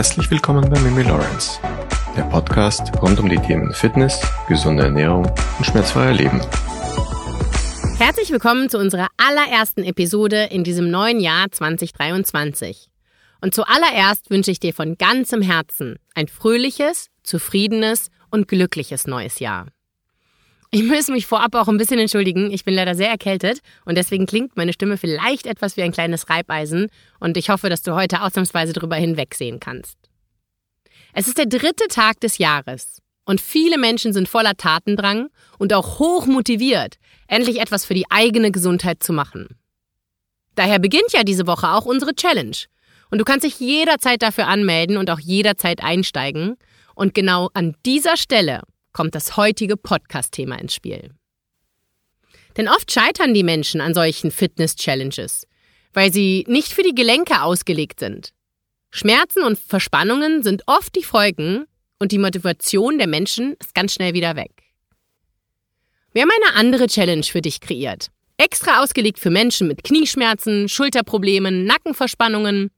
Herzlich willkommen bei Mimi Lawrence, der Podcast rund um die Themen Fitness, gesunde Ernährung und schmerzfreier Leben. Herzlich willkommen zu unserer allerersten Episode in diesem neuen Jahr 2023. Und zuallererst wünsche ich dir von ganzem Herzen ein fröhliches, zufriedenes und glückliches neues Jahr. Ich muss mich vorab auch ein bisschen entschuldigen. Ich bin leider sehr erkältet und deswegen klingt meine Stimme vielleicht etwas wie ein kleines Reibeisen und ich hoffe, dass du heute ausnahmsweise darüber hinwegsehen kannst. Es ist der dritte Tag des Jahres und viele Menschen sind voller Tatendrang und auch hoch motiviert, endlich etwas für die eigene Gesundheit zu machen. Daher beginnt ja diese Woche auch unsere Challenge und du kannst dich jederzeit dafür anmelden und auch jederzeit einsteigen und genau an dieser Stelle kommt das heutige Podcast-Thema ins Spiel. Denn oft scheitern die Menschen an solchen Fitness-Challenges, weil sie nicht für die Gelenke ausgelegt sind. Schmerzen und Verspannungen sind oft die Folgen und die Motivation der Menschen ist ganz schnell wieder weg. Wir haben eine andere Challenge für dich kreiert. Extra ausgelegt für Menschen mit Knieschmerzen, Schulterproblemen, Nackenverspannungen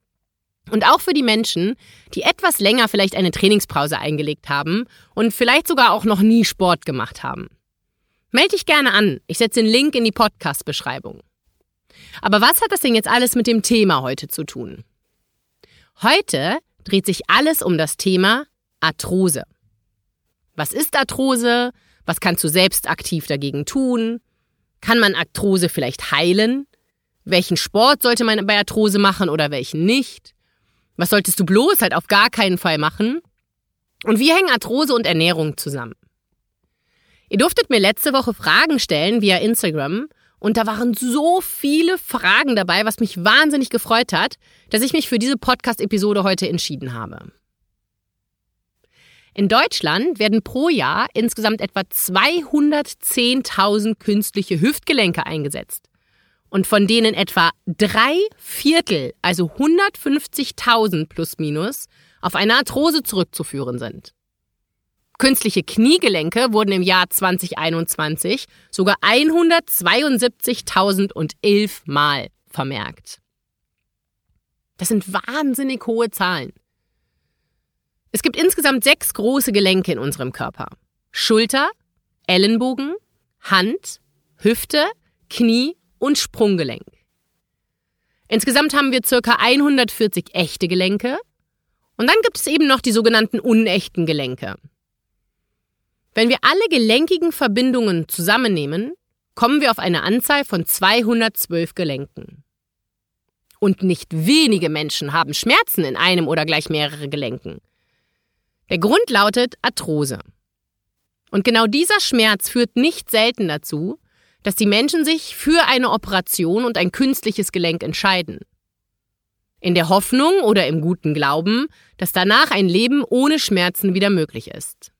und auch für die Menschen, die etwas länger vielleicht eine Trainingspause eingelegt haben und vielleicht sogar auch noch nie Sport gemacht haben. Meld dich gerne an. Ich setze den Link in die Podcast-Beschreibung. Aber was hat das denn jetzt alles mit dem Thema heute zu tun? Heute dreht sich alles um das Thema Arthrose. Was ist Arthrose? Was kannst du selbst aktiv dagegen tun? Kann man Arthrose vielleicht heilen? Welchen Sport sollte man bei Arthrose machen oder welchen nicht? Was solltest du bloß halt auf gar keinen Fall machen? Und wie hängen Arthrose und Ernährung zusammen? Ihr durftet mir letzte Woche Fragen stellen via Instagram und da waren so viele Fragen dabei, was mich wahnsinnig gefreut hat, dass ich mich für diese Podcast-Episode heute entschieden habe. In Deutschland werden pro Jahr insgesamt etwa 210.000 künstliche Hüftgelenke eingesetzt und von denen etwa drei Viertel, also 150.000 plus minus, auf eine Arthrose zurückzuführen sind. Künstliche Kniegelenke wurden im Jahr 2021 sogar 172.011 Mal vermerkt. Das sind wahnsinnig hohe Zahlen. Es gibt insgesamt sechs große Gelenke in unserem Körper. Schulter, Ellenbogen, Hand, Hüfte, Knie und Sprunggelenk. Insgesamt haben wir circa 140 echte Gelenke und dann gibt es eben noch die sogenannten unechten Gelenke. Wenn wir alle gelenkigen Verbindungen zusammennehmen, kommen wir auf eine Anzahl von 212 Gelenken. Und nicht wenige Menschen haben Schmerzen in einem oder gleich mehrere Gelenken. Der Grund lautet Arthrose. Und genau dieser Schmerz führt nicht selten dazu, dass die Menschen sich für eine Operation und ein künstliches Gelenk entscheiden. In der Hoffnung oder im guten Glauben, dass danach ein Leben ohne Schmerzen wieder möglich ist.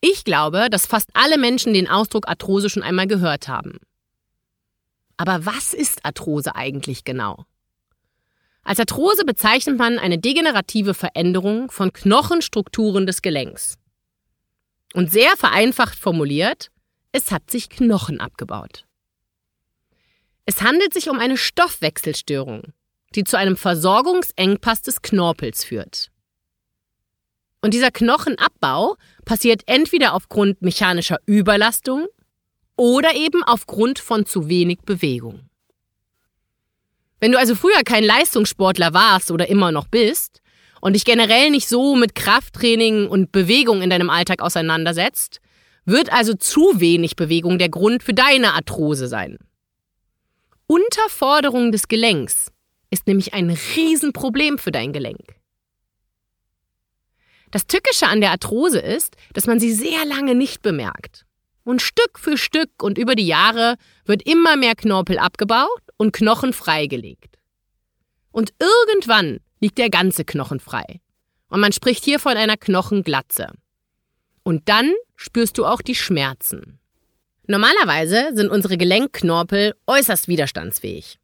Ich glaube, dass fast alle Menschen den Ausdruck Arthrose schon einmal gehört haben. Aber was ist Arthrose eigentlich genau? Als Arthrose bezeichnet man eine degenerative Veränderung von Knochenstrukturen des Gelenks. Und sehr vereinfacht formuliert, es hat sich Knochen abgebaut. Es handelt sich um eine Stoffwechselstörung, die zu einem Versorgungsengpass des Knorpels führt. Und dieser Knochenabbau passiert entweder aufgrund mechanischer Überlastung oder eben aufgrund von zu wenig Bewegung. Wenn du also früher kein Leistungssportler warst oder immer noch bist, und dich generell nicht so mit Krafttraining und Bewegung in deinem Alltag auseinandersetzt, wird also zu wenig Bewegung der Grund für deine Arthrose sein. Unterforderung des Gelenks ist nämlich ein Riesenproblem für dein Gelenk. Das Tückische an der Arthrose ist, dass man sie sehr lange nicht bemerkt. Und Stück für Stück und über die Jahre wird immer mehr Knorpel abgebaut und Knochen freigelegt. Und irgendwann liegt der ganze Knochen frei. Und man spricht hier von einer Knochenglatze. Und dann spürst du auch die Schmerzen. Normalerweise sind unsere Gelenkknorpel äußerst widerstandsfähig.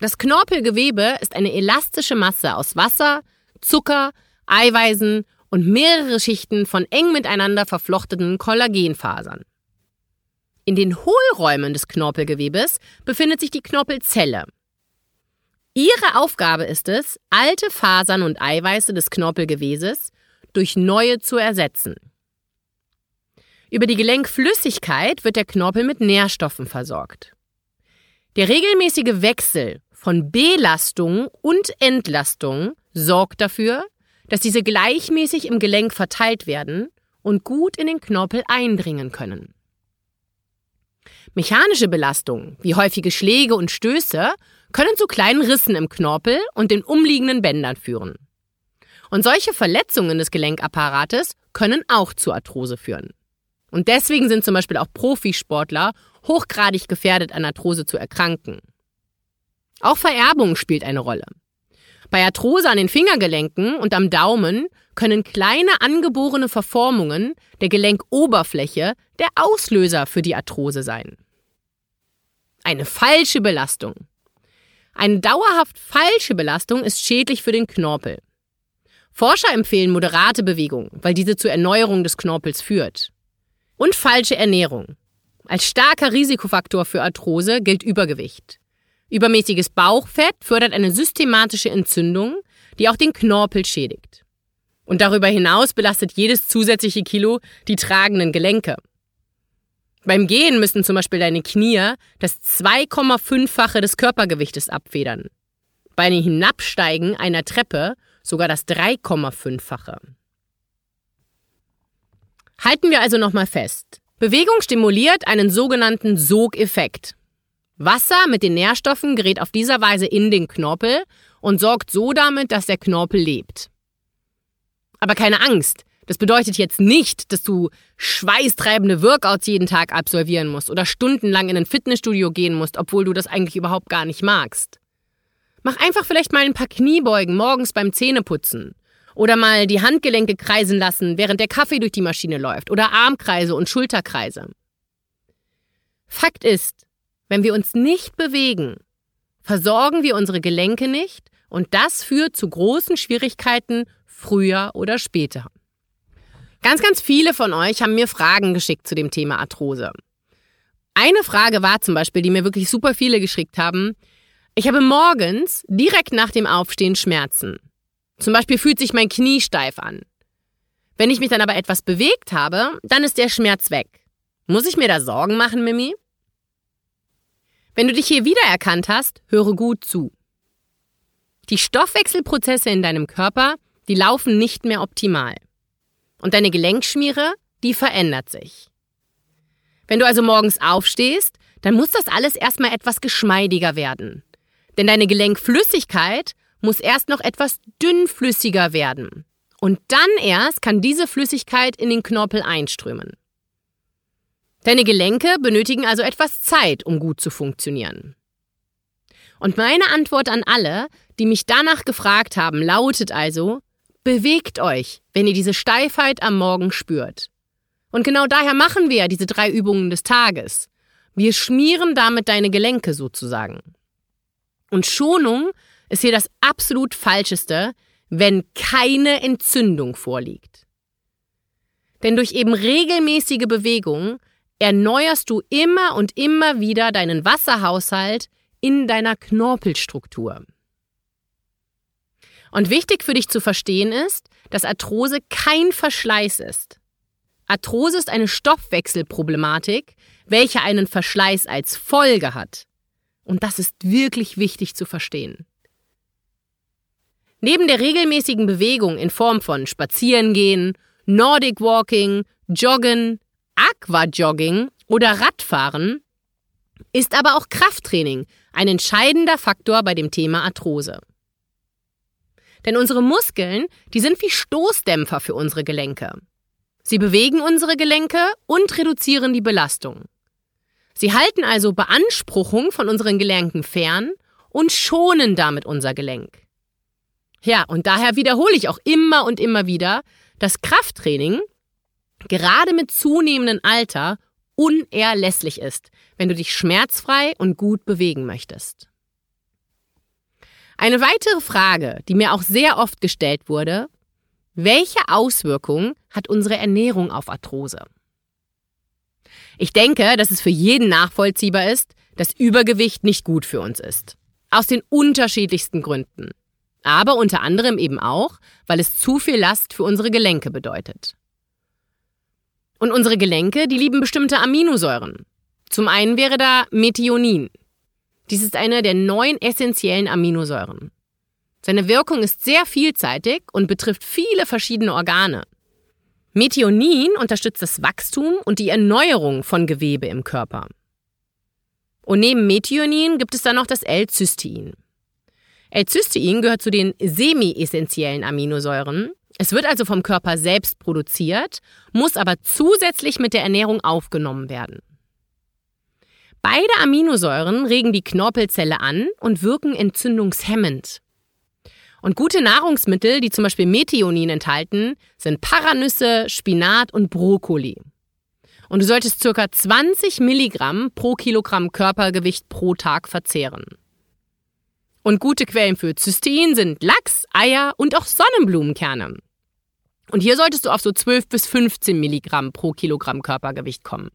Das Knorpelgewebe ist eine elastische Masse aus Wasser, Zucker, Eiweißen und mehrere Schichten von eng miteinander verflochtenen Kollagenfasern. In den Hohlräumen des Knorpelgewebes befindet sich die Knorpelzelle. Ihre Aufgabe ist es, alte Fasern und Eiweiße des Knorpelgewebes durch neue zu ersetzen. Über die Gelenkflüssigkeit wird der Knorpel mit Nährstoffen versorgt. Der regelmäßige Wechsel von Belastung und Entlastung sorgt dafür, dass diese gleichmäßig im Gelenk verteilt werden und gut in den Knorpel eindringen können. Mechanische Belastungen, wie häufige Schläge und Stöße, können zu kleinen Rissen im Knorpel und den umliegenden Bändern führen. Und solche Verletzungen des Gelenkapparates können auch zu Arthrose führen. Und deswegen sind zum Beispiel auch Profisportler hochgradig gefährdet, an Arthrose zu erkranken. Auch Vererbung spielt eine Rolle. Bei Arthrose an den Fingergelenken und am Daumen können kleine angeborene Verformungen der Gelenkoberfläche der Auslöser für die Arthrose sein. Eine falsche Belastung. Eine dauerhaft falsche Belastung ist schädlich für den Knorpel. Forscher empfehlen moderate Bewegung, weil diese zur Erneuerung des Knorpels führt. Und falsche Ernährung. Als starker Risikofaktor für Arthrose gilt Übergewicht. Übermäßiges Bauchfett fördert eine systematische Entzündung, die auch den Knorpel schädigt. Und darüber hinaus belastet jedes zusätzliche Kilo die tragenden Gelenke. Beim Gehen müssen zum Beispiel deine Knie das 2,5-fache des Körpergewichtes abfedern. Bei einem Hinabsteigen einer Treppe sogar das 3,5-fache. Halten wir also nochmal fest. Bewegung stimuliert einen sogenannten Sogeffekt. Wasser mit den Nährstoffen gerät auf dieser Weise in den Knorpel und sorgt so damit, dass der Knorpel lebt. Aber keine Angst. Das bedeutet jetzt nicht, dass du schweißtreibende Workouts jeden Tag absolvieren musst oder stundenlang in ein Fitnessstudio gehen musst, obwohl du das eigentlich überhaupt gar nicht magst. Mach einfach vielleicht mal ein paar Kniebeugen morgens beim Zähneputzen oder mal die Handgelenke kreisen lassen, während der Kaffee durch die Maschine läuft. Oder Armkreise und Schulterkreise. Fakt ist, wenn wir uns nicht bewegen, versorgen wir unsere Gelenke nicht und das führt zu großen Schwierigkeiten früher oder später. Ganz, ganz viele von euch haben mir Fragen geschickt zu dem Thema Arthrose. Eine Frage war zum Beispiel, die mir wirklich super viele geschickt haben. Ich habe morgens direkt nach dem Aufstehen Schmerzen. Zum Beispiel fühlt sich mein Knie steif an. Wenn ich mich dann aber etwas bewegt habe, dann ist der Schmerz weg. Muss ich mir da Sorgen machen, Mimi? Wenn du dich hier wiedererkannt hast, höre gut zu. Die Stoffwechselprozesse in deinem Körper, die laufen nicht mehr optimal. Und deine Gelenkschmiere, die verändert sich. Wenn du also morgens aufstehst, dann muss das alles erstmal etwas geschmeidiger werden. Denn deine Gelenkflüssigkeit muss erst noch etwas dünnflüssiger werden. Und dann erst kann diese Flüssigkeit in den Knorpel einströmen. Deine Gelenke benötigen also etwas Zeit, um gut zu funktionieren. Und meine Antwort an alle, die mich danach gefragt haben, lautet also, bewegt euch, wenn ihr diese Steifheit am Morgen spürt. Und genau daher machen wir diese drei Übungen des Tages. Wir schmieren damit deine Gelenke sozusagen. Und Schonung ist hier das absolut Falscheste, wenn keine Entzündung vorliegt. Denn durch eben regelmäßige Bewegung erneuerst du immer und immer wieder deinen Wasserhaushalt in deiner Knorpelstruktur. Und wichtig für dich zu verstehen ist, dass Arthrose kein Verschleiß ist. Arthrose ist eine Stoffwechselproblematik, welche einen Verschleiß als Folge hat. Und das ist wirklich wichtig zu verstehen. Neben der regelmäßigen Bewegung in Form von Spazierengehen, Nordic Walking, Joggen, Aquajogging oder Radfahren ist aber auch Krafttraining ein entscheidender Faktor bei dem Thema Arthrose. Denn unsere Muskeln, die sind wie Stoßdämpfer für unsere Gelenke. Sie bewegen unsere Gelenke und reduzieren die Belastung. Sie halten also Beanspruchung von unseren Gelenken fern und schonen damit unser Gelenk. Ja, und daher wiederhole ich auch immer und immer wieder, dass Krafttraining gerade mit zunehmendem Alter unerlässlich ist, wenn du dich schmerzfrei und gut bewegen möchtest. Eine weitere Frage, die mir auch sehr oft gestellt wurde, welche Auswirkungen hat unsere Ernährung auf Arthrose? Ich denke, dass es für jeden nachvollziehbar ist, dass Übergewicht nicht gut für uns ist. Aus den unterschiedlichsten Gründen. Aber unter anderem eben auch, weil es zu viel Last für unsere Gelenke bedeutet. Und unsere Gelenke, die lieben bestimmte Aminosäuren. Zum einen wäre da Methionin. Dies ist eine der neun essentiellen Aminosäuren. Seine Wirkung ist sehr vielseitig und betrifft viele verschiedene Organe. Methionin unterstützt das Wachstum und die Erneuerung von Gewebe im Körper. Und neben Methionin gibt es dann noch das L-Cystein. L-Cystein gehört zu den semi-essentiellen Aminosäuren. Es wird also vom Körper selbst produziert, muss aber zusätzlich mit der Ernährung aufgenommen werden. Beide Aminosäuren regen die Knorpelzelle an und wirken entzündungshemmend. Und gute Nahrungsmittel, die zum Beispiel Methionin enthalten, sind Paranüsse, Spinat und Brokkoli. Und du solltest ca. 20 Milligramm pro Kilogramm Körpergewicht pro Tag verzehren. Und gute Quellen für Cystein sind Lachs, Eier und auch Sonnenblumenkerne. Und hier solltest du auf so 12 bis 15 Milligramm pro Kilogramm Körpergewicht kommen.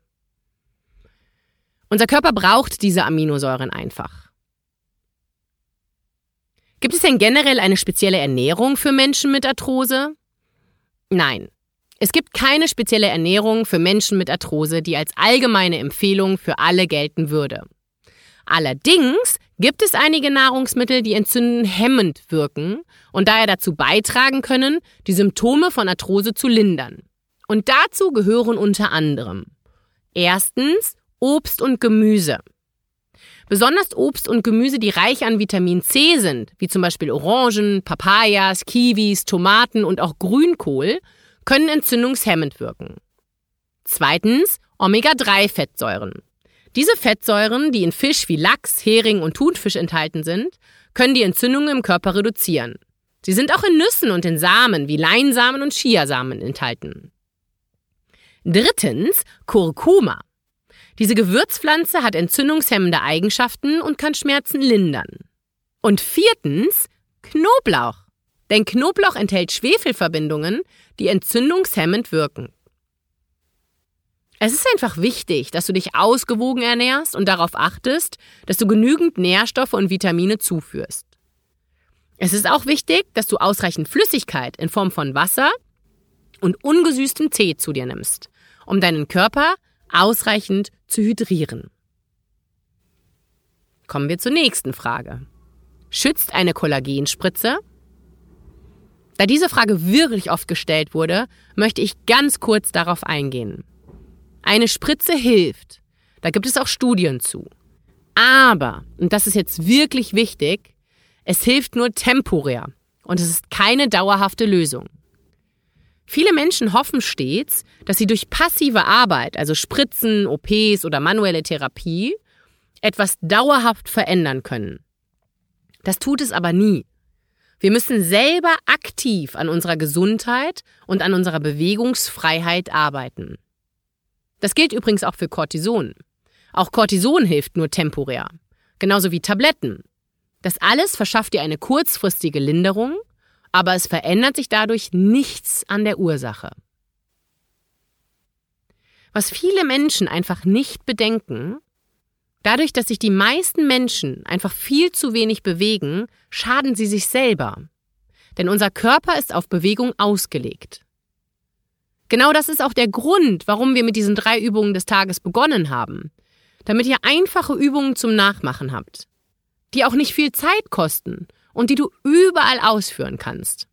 Unser Körper braucht diese Aminosäuren einfach. Gibt es denn generell eine spezielle Ernährung für Menschen mit Arthrose? Nein. Es gibt keine spezielle Ernährung für Menschen mit Arthrose, die als allgemeine Empfehlung für alle gelten würde. Allerdings gibt es einige Nahrungsmittel, die entzündungshemmend wirken und daher dazu beitragen können, die Symptome von Arthrose zu lindern. Und dazu gehören unter anderem erstens Obst und Gemüse. Besonders Obst und Gemüse, die reich an Vitamin C sind, wie zum Beispiel Orangen, Papayas, Kiwis, Tomaten und auch Grünkohl, können entzündungshemmend wirken. Zweitens Omega-3-Fettsäuren. Diese Fettsäuren, die in Fisch wie Lachs, Hering und Thunfisch enthalten sind, können die Entzündungen im Körper reduzieren. Sie sind auch in Nüssen und in Samen wie Leinsamen und Chiasamen enthalten. Drittens Kurkuma. Diese Gewürzpflanze hat entzündungshemmende Eigenschaften und kann Schmerzen lindern. Und viertens Knoblauch. Denn Knoblauch enthält Schwefelverbindungen, die entzündungshemmend wirken. Es ist einfach wichtig, dass du dich ausgewogen ernährst und darauf achtest, dass du genügend Nährstoffe und Vitamine zuführst. Es ist auch wichtig, dass du ausreichend Flüssigkeit in Form von Wasser und ungesüßtem Tee zu dir nimmst, um deinen Körper ausreichend zu hydrieren. Kommen wir zur nächsten Frage. Schützt eine Kollagenspritze? Da diese Frage wirklich oft gestellt wurde, möchte ich ganz kurz darauf eingehen. Eine Spritze hilft. Da gibt es auch Studien zu. Aber, und das ist jetzt wirklich wichtig, es hilft nur temporär und es ist keine dauerhafte Lösung. Viele Menschen hoffen stets, dass sie durch passive Arbeit, also Spritzen, OPs oder manuelle Therapie, etwas dauerhaft verändern können. Das tut es aber nie. Wir müssen selber aktiv an unserer Gesundheit und an unserer Bewegungsfreiheit arbeiten. Das gilt übrigens auch für Cortison. Auch Cortison hilft nur temporär, genauso wie Tabletten. Das alles verschafft dir eine kurzfristige Linderung aber es verändert sich dadurch nichts an der Ursache. Was viele Menschen einfach nicht bedenken, dadurch, dass sich die meisten Menschen einfach viel zu wenig bewegen, schaden sie sich selber. Denn unser Körper ist auf Bewegung ausgelegt. Genau das ist auch der Grund, warum wir mit diesen drei Übungen des Tages begonnen haben. Damit ihr einfache Übungen zum Nachmachen habt, die auch nicht viel Zeit kosten und die du überall ausführen kannst.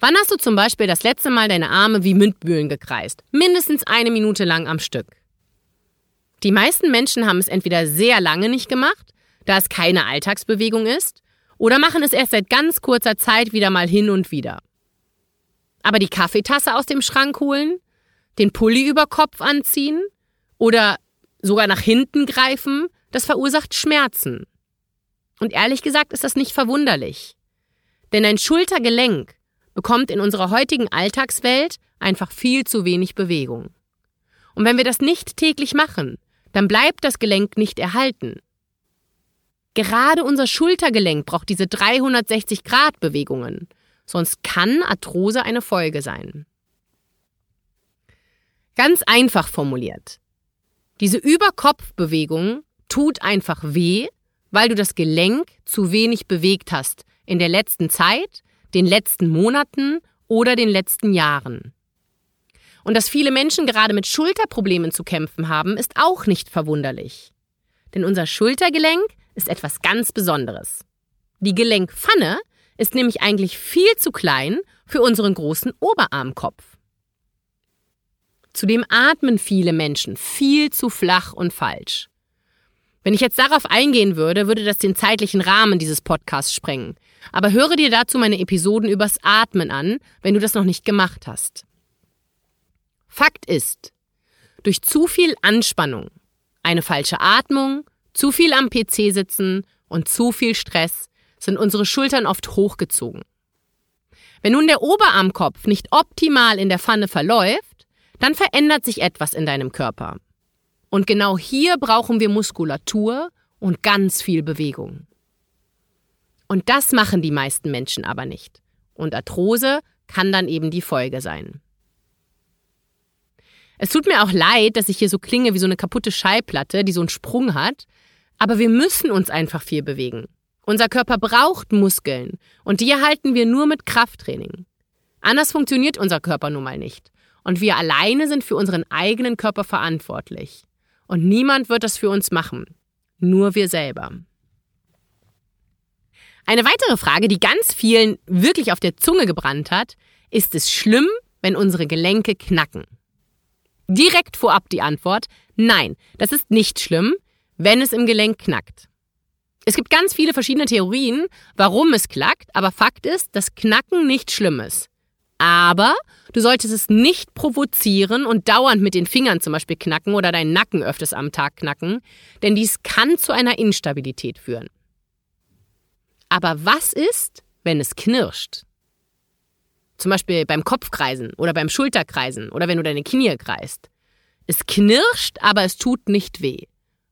Wann hast du zum Beispiel das letzte Mal deine Arme wie Mündbühlen gekreist? Mindestens eine Minute lang am Stück. Die meisten Menschen haben es entweder sehr lange nicht gemacht, da es keine Alltagsbewegung ist, oder machen es erst seit ganz kurzer Zeit wieder mal hin und wieder. Aber die Kaffeetasse aus dem Schrank holen, den Pulli über Kopf anziehen oder sogar nach hinten greifen, das verursacht Schmerzen. Und ehrlich gesagt ist das nicht verwunderlich. Denn ein Schultergelenk bekommt in unserer heutigen Alltagswelt einfach viel zu wenig Bewegung. Und wenn wir das nicht täglich machen, dann bleibt das Gelenk nicht erhalten. Gerade unser Schultergelenk braucht diese 360-Grad-Bewegungen, sonst kann Arthrose eine Folge sein. Ganz einfach formuliert. Diese Überkopfbewegung tut einfach weh weil du das Gelenk zu wenig bewegt hast in der letzten Zeit, den letzten Monaten oder den letzten Jahren. Und dass viele Menschen gerade mit Schulterproblemen zu kämpfen haben, ist auch nicht verwunderlich. Denn unser Schultergelenk ist etwas ganz Besonderes. Die Gelenkpfanne ist nämlich eigentlich viel zu klein für unseren großen Oberarmkopf. Zudem atmen viele Menschen viel zu flach und falsch. Wenn ich jetzt darauf eingehen würde, würde das den zeitlichen Rahmen dieses Podcasts sprengen. Aber höre dir dazu meine Episoden übers Atmen an, wenn du das noch nicht gemacht hast. Fakt ist, durch zu viel Anspannung, eine falsche Atmung, zu viel am PC sitzen und zu viel Stress sind unsere Schultern oft hochgezogen. Wenn nun der Oberarmkopf nicht optimal in der Pfanne verläuft, dann verändert sich etwas in deinem Körper. Und genau hier brauchen wir Muskulatur und ganz viel Bewegung. Und das machen die meisten Menschen aber nicht. Und Arthrose kann dann eben die Folge sein. Es tut mir auch leid, dass ich hier so klinge wie so eine kaputte Schallplatte, die so einen Sprung hat, aber wir müssen uns einfach viel bewegen. Unser Körper braucht Muskeln und die erhalten wir nur mit Krafttraining. Anders funktioniert unser Körper nun mal nicht. Und wir alleine sind für unseren eigenen Körper verantwortlich. Und niemand wird das für uns machen. Nur wir selber. Eine weitere Frage, die ganz vielen wirklich auf der Zunge gebrannt hat, ist es schlimm, wenn unsere Gelenke knacken? Direkt vorab die Antwort, nein, das ist nicht schlimm, wenn es im Gelenk knackt. Es gibt ganz viele verschiedene Theorien, warum es klackt, aber Fakt ist, dass Knacken nicht schlimm ist. Aber du solltest es nicht provozieren und dauernd mit den Fingern zum Beispiel knacken oder deinen Nacken öfters am Tag knacken, denn dies kann zu einer Instabilität führen. Aber was ist, wenn es knirscht? Zum Beispiel beim Kopfkreisen oder beim Schulterkreisen oder wenn du deine Knie kreist. Es knirscht, aber es tut nicht weh.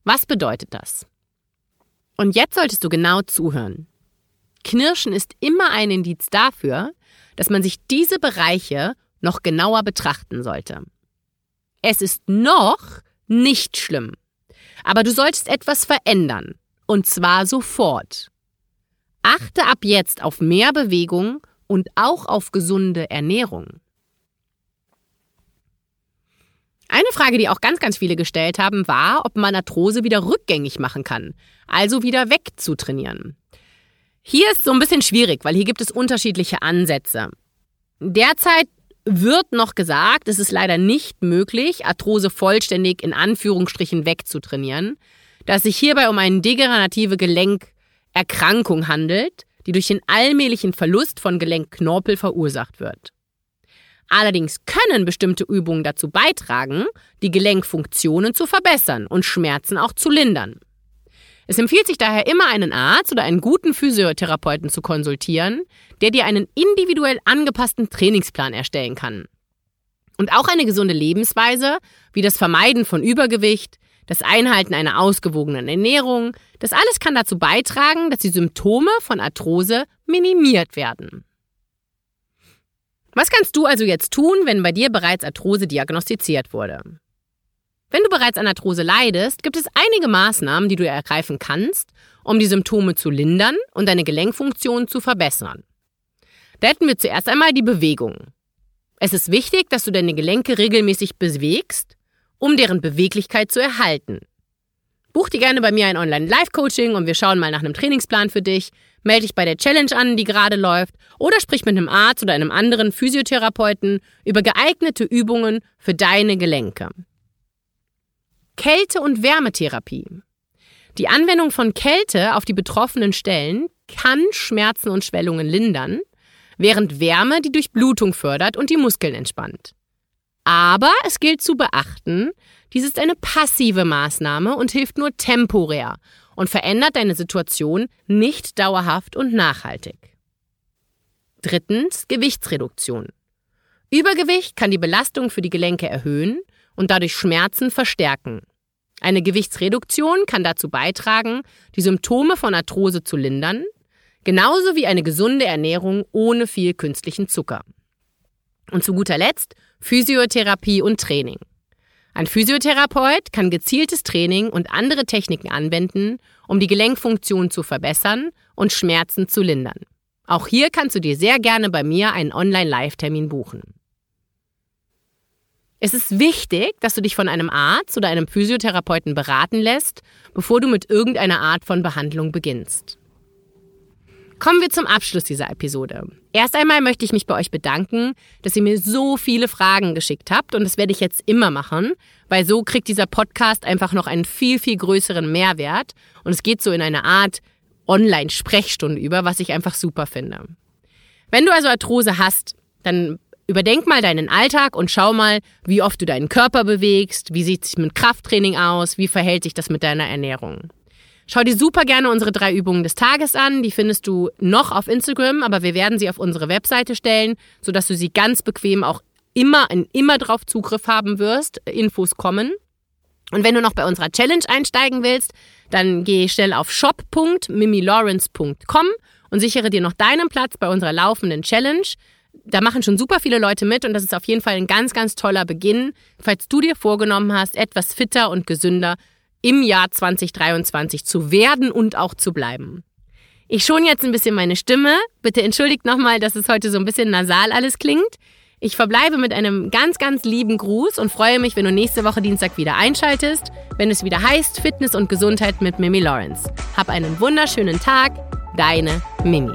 Was bedeutet das? Und jetzt solltest du genau zuhören. Knirschen ist immer ein Indiz dafür, dass man sich diese Bereiche noch genauer betrachten sollte. Es ist noch nicht schlimm, aber du solltest etwas verändern, und zwar sofort. Achte ab jetzt auf mehr Bewegung und auch auf gesunde Ernährung. Eine Frage, die auch ganz, ganz viele gestellt haben, war, ob man Arthrose wieder rückgängig machen kann, also wieder wegzutrainieren. Hier ist so ein bisschen schwierig, weil hier gibt es unterschiedliche Ansätze. Derzeit wird noch gesagt, es ist leider nicht möglich, Arthrose vollständig in Anführungsstrichen wegzutrainieren, dass sich hierbei um eine degenerative Gelenkerkrankung handelt, die durch den allmählichen Verlust von Gelenkknorpel verursacht wird. Allerdings können bestimmte Übungen dazu beitragen, die Gelenkfunktionen zu verbessern und Schmerzen auch zu lindern. Es empfiehlt sich daher immer, einen Arzt oder einen guten Physiotherapeuten zu konsultieren, der dir einen individuell angepassten Trainingsplan erstellen kann. Und auch eine gesunde Lebensweise, wie das Vermeiden von Übergewicht, das Einhalten einer ausgewogenen Ernährung, das alles kann dazu beitragen, dass die Symptome von Arthrose minimiert werden. Was kannst du also jetzt tun, wenn bei dir bereits Arthrose diagnostiziert wurde? Wenn du bereits an Arthrose leidest, gibt es einige Maßnahmen, die du ergreifen kannst, um die Symptome zu lindern und deine Gelenkfunktion zu verbessern. Da hätten wir zuerst einmal die Bewegung. Es ist wichtig, dass du deine Gelenke regelmäßig bewegst, um deren Beweglichkeit zu erhalten. Buch dir gerne bei mir ein Online-Live-Coaching und wir schauen mal nach einem Trainingsplan für dich. Melde dich bei der Challenge an, die gerade läuft, oder sprich mit einem Arzt oder einem anderen Physiotherapeuten über geeignete Übungen für deine Gelenke. Kälte- und Wärmetherapie. Die Anwendung von Kälte auf die betroffenen Stellen kann Schmerzen und Schwellungen lindern, während Wärme die Durchblutung fördert und die Muskeln entspannt. Aber es gilt zu beachten, dies ist eine passive Maßnahme und hilft nur temporär und verändert deine Situation nicht dauerhaft und nachhaltig. Drittens Gewichtsreduktion. Übergewicht kann die Belastung für die Gelenke erhöhen und dadurch Schmerzen verstärken. Eine Gewichtsreduktion kann dazu beitragen, die Symptome von Arthrose zu lindern, genauso wie eine gesunde Ernährung ohne viel künstlichen Zucker. Und zu guter Letzt Physiotherapie und Training. Ein Physiotherapeut kann gezieltes Training und andere Techniken anwenden, um die Gelenkfunktion zu verbessern und Schmerzen zu lindern. Auch hier kannst du dir sehr gerne bei mir einen Online-Live-Termin buchen. Es ist wichtig, dass du dich von einem Arzt oder einem Physiotherapeuten beraten lässt, bevor du mit irgendeiner Art von Behandlung beginnst. Kommen wir zum Abschluss dieser Episode. Erst einmal möchte ich mich bei euch bedanken, dass ihr mir so viele Fragen geschickt habt und das werde ich jetzt immer machen, weil so kriegt dieser Podcast einfach noch einen viel, viel größeren Mehrwert und es geht so in eine Art Online-Sprechstunde über, was ich einfach super finde. Wenn du also Arthrose hast, dann Überdenk mal deinen Alltag und schau mal, wie oft du deinen Körper bewegst, wie sieht es mit Krafttraining aus, wie verhält sich das mit deiner Ernährung. Schau dir super gerne unsere drei Übungen des Tages an. Die findest du noch auf Instagram, aber wir werden sie auf unsere Webseite stellen, sodass du sie ganz bequem auch immer, immer drauf Zugriff haben wirst. Infos kommen. Und wenn du noch bei unserer Challenge einsteigen willst, dann geh schnell auf shop.mimilawrence.com und sichere dir noch deinen Platz bei unserer laufenden Challenge da machen schon super viele Leute mit und das ist auf jeden Fall ein ganz, ganz toller Beginn, falls du dir vorgenommen hast, etwas fitter und gesünder im Jahr 2023 zu werden und auch zu bleiben. Ich schon jetzt ein bisschen meine Stimme. Bitte entschuldigt nochmal, dass es heute so ein bisschen nasal alles klingt. Ich verbleibe mit einem ganz, ganz lieben Gruß und freue mich, wenn du nächste Woche Dienstag wieder einschaltest, wenn es wieder heißt Fitness und Gesundheit mit Mimi Lawrence. Hab einen wunderschönen Tag, deine Mimi.